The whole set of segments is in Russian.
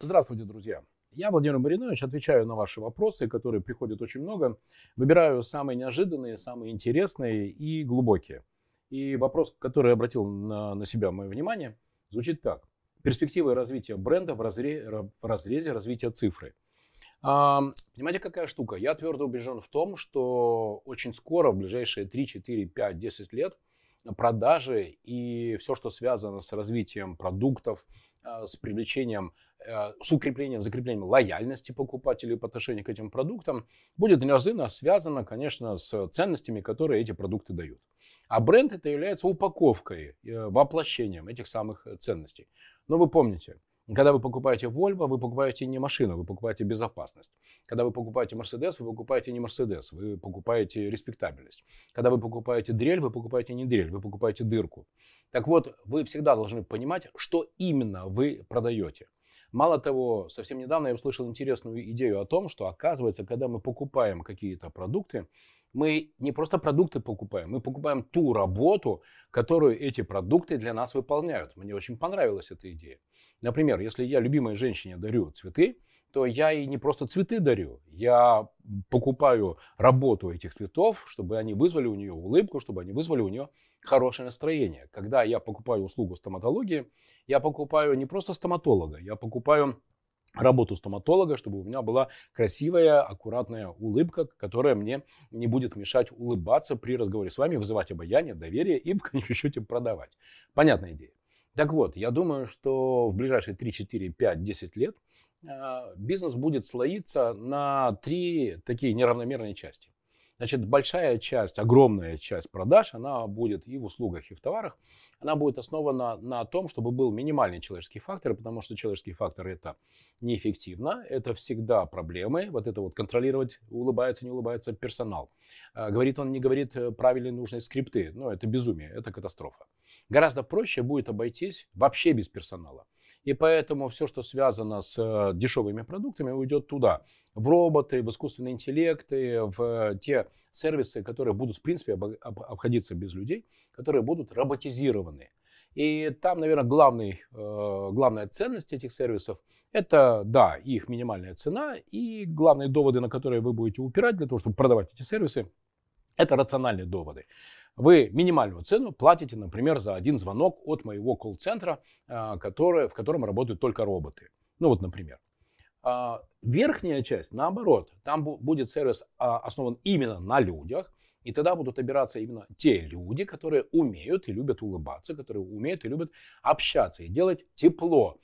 Здравствуйте, друзья! Я, Владимир Маринович, отвечаю на ваши вопросы, которые приходят очень много. Выбираю самые неожиданные, самые интересные и глубокие. И вопрос, который обратил на, на себя мое внимание, звучит так. Перспективы развития бренда в, разре, в разрезе развития цифры. А, понимаете, какая штука? Я твердо убежден в том, что очень скоро, в ближайшие 3, 4, 5, 10 лет, продажи и все, что связано с развитием продуктов, а, с привлечением, а, с укреплением, закреплением лояльности покупателей по отношению к этим продуктам, будет неразрывно связано, конечно, с ценностями, которые эти продукты дают. А бренд это является упаковкой, э, воплощением этих самых ценностей. Но вы помните, когда вы покупаете Volvo, вы покупаете не машину, вы покупаете безопасность. Когда вы покупаете Mercedes, вы покупаете не Mercedes, вы покупаете респектабельность. Когда вы покупаете дрель, вы покупаете не дрель, вы покупаете дырку. Так вот, вы всегда должны понимать, что именно вы продаете. Мало того, совсем недавно я услышал интересную идею о том, что оказывается, когда мы покупаем какие-то продукты, мы не просто продукты покупаем, мы покупаем ту работу, которую эти продукты для нас выполняют. Мне очень понравилась эта идея. Например, если я любимой женщине дарю цветы, то я и не просто цветы дарю, я покупаю работу этих цветов, чтобы они вызвали у нее улыбку, чтобы они вызвали у нее хорошее настроение. Когда я покупаю услугу стоматологии, я покупаю не просто стоматолога, я покупаю работу стоматолога, чтобы у меня была красивая, аккуратная улыбка, которая мне не будет мешать улыбаться при разговоре с вами, вызывать обаяние, доверие и в конечном счете продавать. Понятная идея. Так вот, я думаю, что в ближайшие 3, 4, 5, 10 лет а, бизнес будет слоиться на три такие неравномерные части. Значит, большая часть, огромная часть продаж, она будет и в услугах, и в товарах, она будет основана на том, чтобы был минимальный человеческий фактор, потому что человеческий фактор это неэффективно, это всегда проблемы, вот это вот контролировать, улыбается, не улыбается персонал. А, говорит он, не говорит э, правильные нужные скрипты, ну это безумие, это катастрофа. Гораздо проще будет обойтись вообще без персонала. И поэтому все, что связано с э, дешевыми продуктами, уйдет туда. В роботы, в искусственный интеллект, в те сервисы, которые будут, в принципе, обходиться без людей, которые будут роботизированы. И там, наверное, главный, э, главная ценность этих сервисов – это, да, их минимальная цена и главные доводы, на которые вы будете упирать для того, чтобы продавать эти сервисы, это рациональные доводы. Вы минимальную цену платите, например, за один звонок от моего колл-центра, а, который, в котором работают только роботы. Ну вот, например. А, верхняя часть, наоборот, там будет сервис а, основан именно на людях, и тогда будут обираться именно те люди, которые умеют и любят улыбаться, которые умеют и любят общаться и делать тепло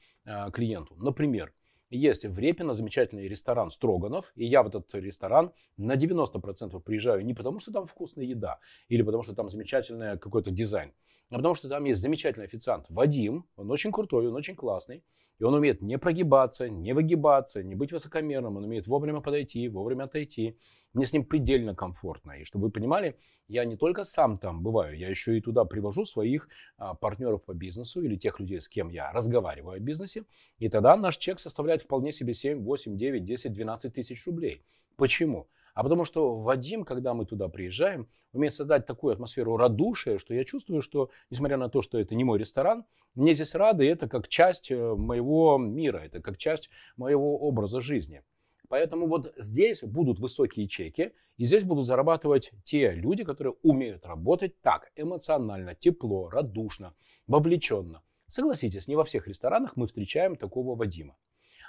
клиенту. Например, есть в Репино замечательный ресторан Строганов, и я в этот ресторан на 90% приезжаю не потому, что там вкусная еда, или потому, что там замечательный какой-то дизайн, а потому что там есть замечательный официант Вадим, он очень крутой, он очень классный, и он умеет не прогибаться, не выгибаться, не быть высокомерным. Он умеет вовремя подойти, вовремя отойти. Мне с ним предельно комфортно. И чтобы вы понимали, я не только сам там бываю, я еще и туда привожу своих а, партнеров по бизнесу или тех людей, с кем я разговариваю о бизнесе. И тогда наш чек составляет вполне себе 7, 8, 9, 10, 12 тысяч рублей. Почему? А потому что Вадим, когда мы туда приезжаем, умеет создать такую атмосферу радушия, что я чувствую, что, несмотря на то, что это не мой ресторан, мне здесь рады, и это как часть э, моего мира, это как часть моего образа жизни. Поэтому вот здесь будут высокие чеки, и здесь будут зарабатывать те люди, которые умеют работать так, эмоционально, тепло, радушно, вовлеченно. Согласитесь, не во всех ресторанах мы встречаем такого Вадима.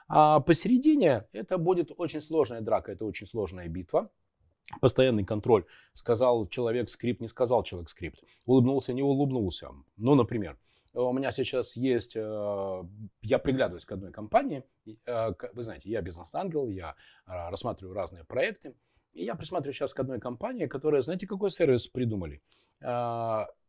А посередине это будет очень сложная драка, это очень сложная битва. Постоянный контроль. Сказал человек скрипт, не сказал человек скрипт. Улыбнулся, не улыбнулся. Ну, например, у меня сейчас есть, э, я приглядываюсь к одной компании. Э, вы знаете, я бизнес-ангел, я э, рассматриваю разные проекты. И я присматриваю сейчас к одной компании, которая, знаете, какой сервис придумали?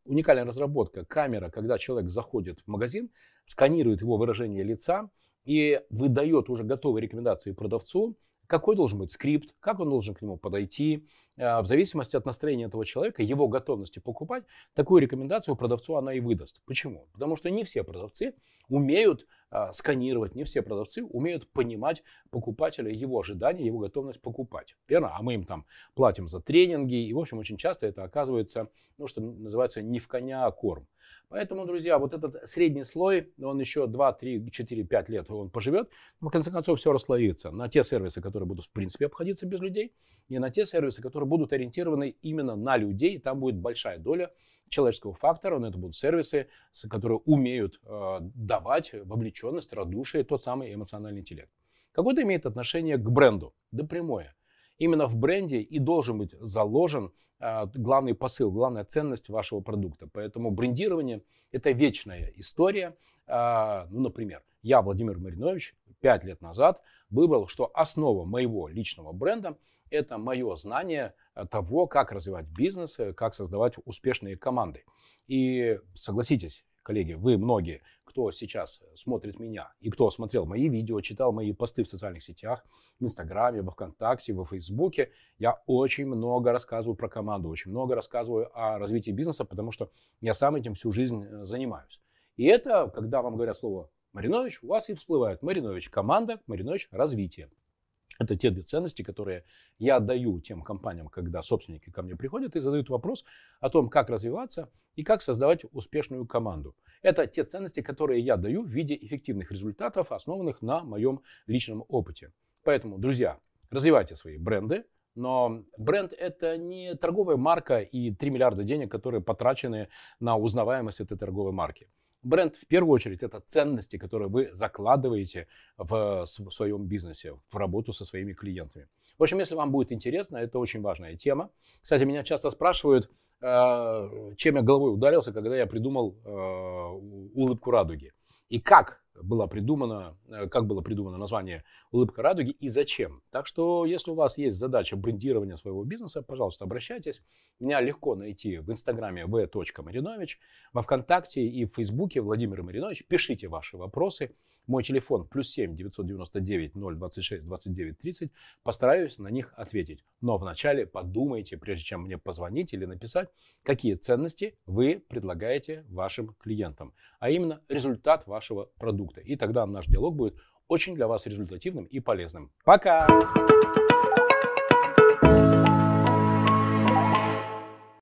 Уникальная разработка. Камера, когда человек заходит в магазин, сканирует его выражение лица, и выдает уже готовые рекомендации продавцу, какой должен быть скрипт, как он должен к нему подойти. Э, в зависимости от настроения этого человека, его готовности покупать, такую рекомендацию продавцу она и выдаст. Почему? Потому что не все продавцы умеют а, сканировать, не все продавцы умеют понимать покупателя, его ожидания, его готовность покупать. Верно? А мы им там платим за тренинги, и, в общем, очень часто это оказывается, ну, что называется, не в коня, а корм. Поэтому, друзья, вот этот средний слой, он еще 2, 3, 4, 5 лет он поживет, но в конце концов все расслоится на те сервисы, которые будут в принципе обходиться без людей, и на те сервисы, которые будут ориентированы именно на людей, там будет большая доля человеческого фактора, но это будут сервисы, которые умеют э, давать вовлеченность, радушие, тот самый эмоциональный интеллект. Какое-то имеет отношение к бренду? Да прямое. Именно в бренде и должен быть заложен э, главный посыл, главная ценность вашего продукта. Поэтому брендирование – это вечная история. Э, ну, например, я, Владимир Маринович, пять лет назад выбрал, что основа моего личного бренда – это мое знание э, того, как развивать бизнес, как создавать успешные команды. И согласитесь, коллеги, вы многие, кто сейчас смотрит меня и кто смотрел мои видео, читал мои посты в социальных сетях, в Инстаграме, во Вконтакте, во Фейсбуке, я очень много рассказываю про команду, очень много рассказываю о развитии бизнеса, потому что я сам этим всю жизнь э, занимаюсь. И это, когда вам говорят слово Маринович, у вас и всплывает Маринович команда, Маринович развитие. Это те две ценности, которые я даю тем компаниям, когда собственники ко мне приходят и задают вопрос о том, как развиваться и как создавать успешную команду. Это те ценности, которые я даю в виде эффективных результатов, основанных на моем личном опыте. Поэтому, друзья, развивайте свои бренды, но бренд это не торговая марка и 3 миллиарда денег, которые потрачены на узнаваемость этой торговой марки. Бренд в первую очередь это ценности, которые вы закладываете в, в своем бизнесе, в работу со своими клиентами. В общем, если вам будет интересно, это очень важная тема. Кстати, меня часто спрашивают, э, чем я головой ударился, когда я придумал э, улыбку радуги. И как было придумано, э, как было придумано название «Улыбка радуги» и зачем. Так что, если у вас есть задача брендирования своего бизнеса, пожалуйста, обращайтесь. Меня легко найти в инстаграме v.marinovich, во вконтакте и в фейсбуке Владимир Маринович. Пишите ваши вопросы. Мой телефон плюс 7 999 026 29 30. Постараюсь на них ответить. Но вначале подумайте, прежде чем мне позвонить или написать, какие ценности вы предлагаете вашим клиентам. А именно результат вашего продукта. И тогда наш диалог будет очень для вас результативным и полезным. Пока!